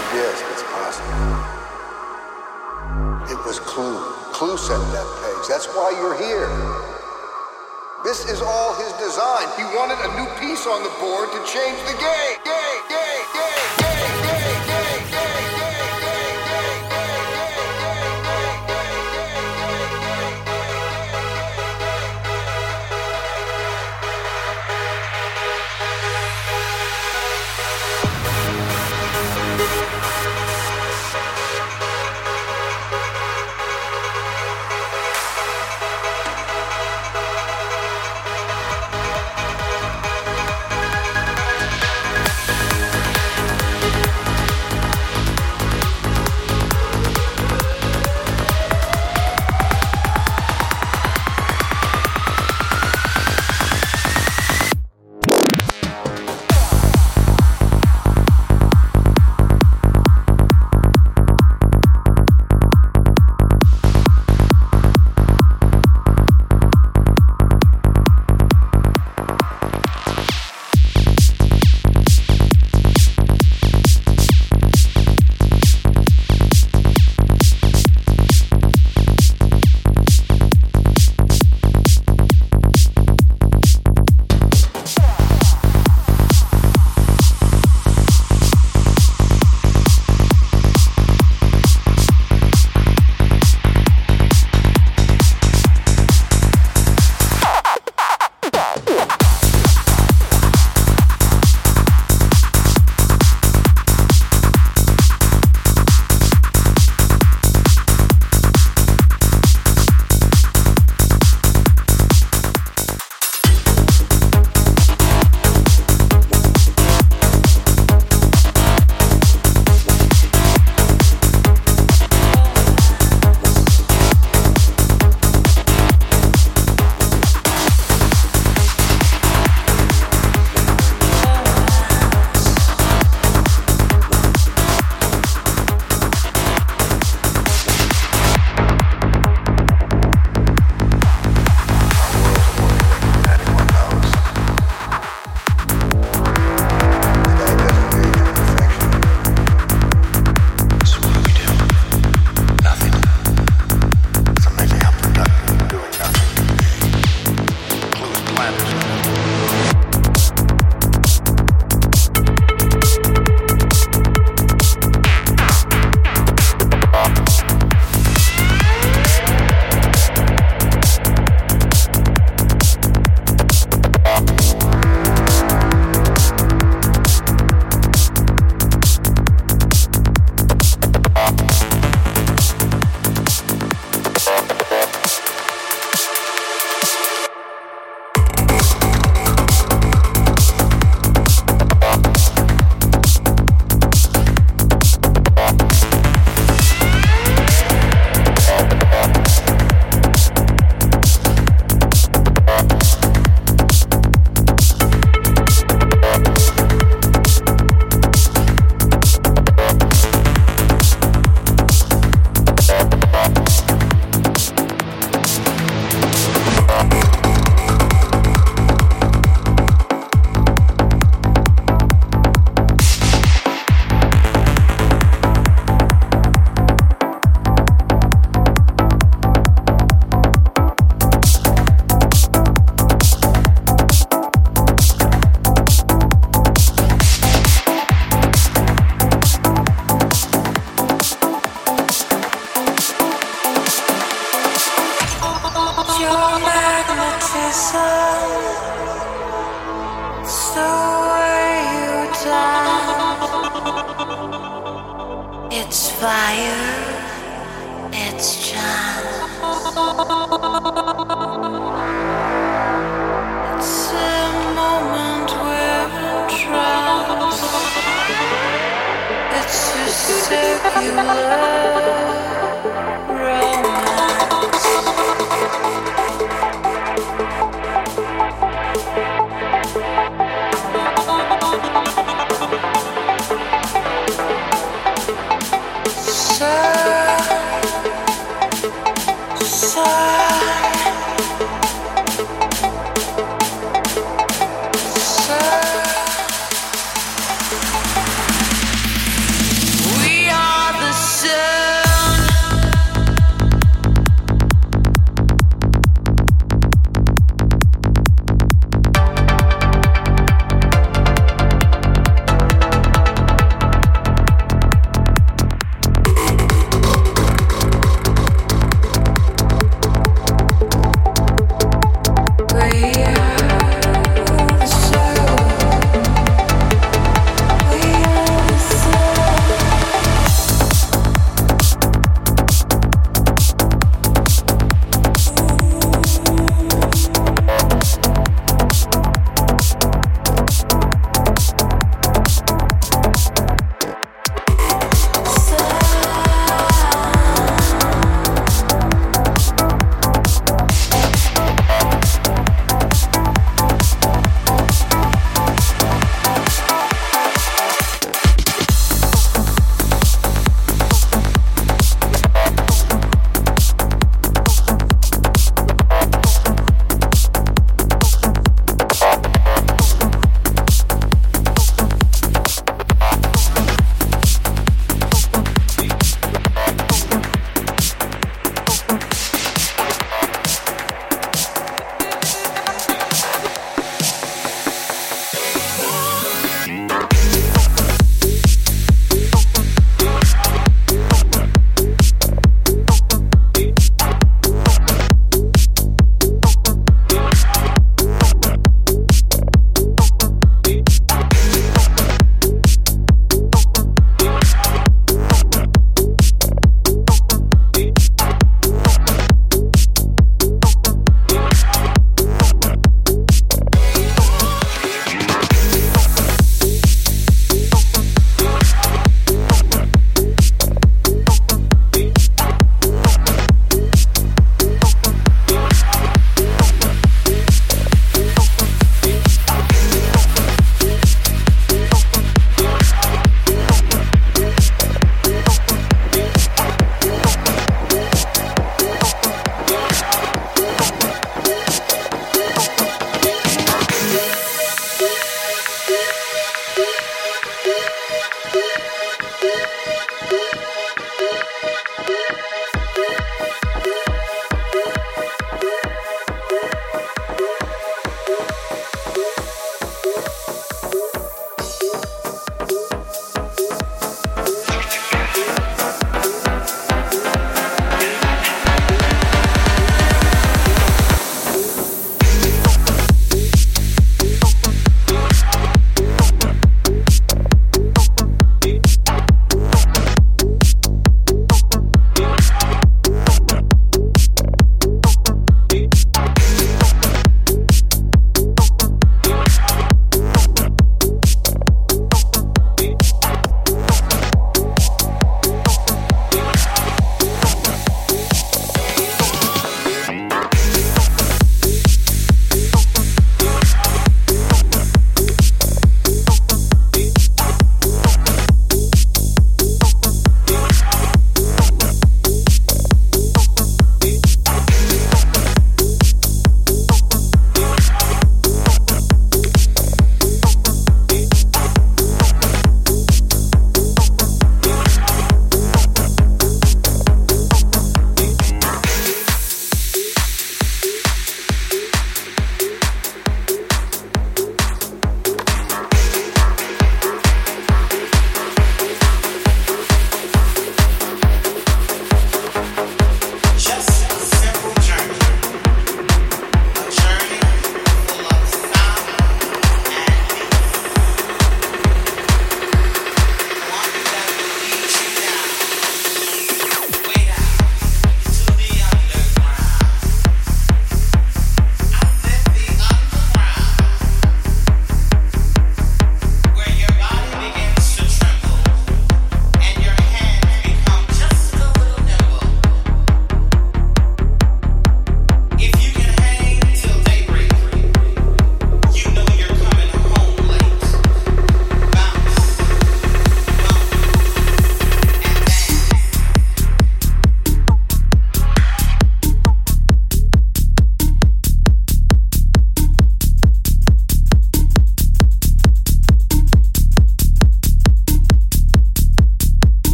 ideas if it's possible. It was Clue. Clue set that page. That's why you're here. This is all his design. He wanted a new piece on the board to change the game,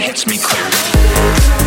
hits me clear.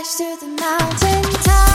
crash to the mountain top.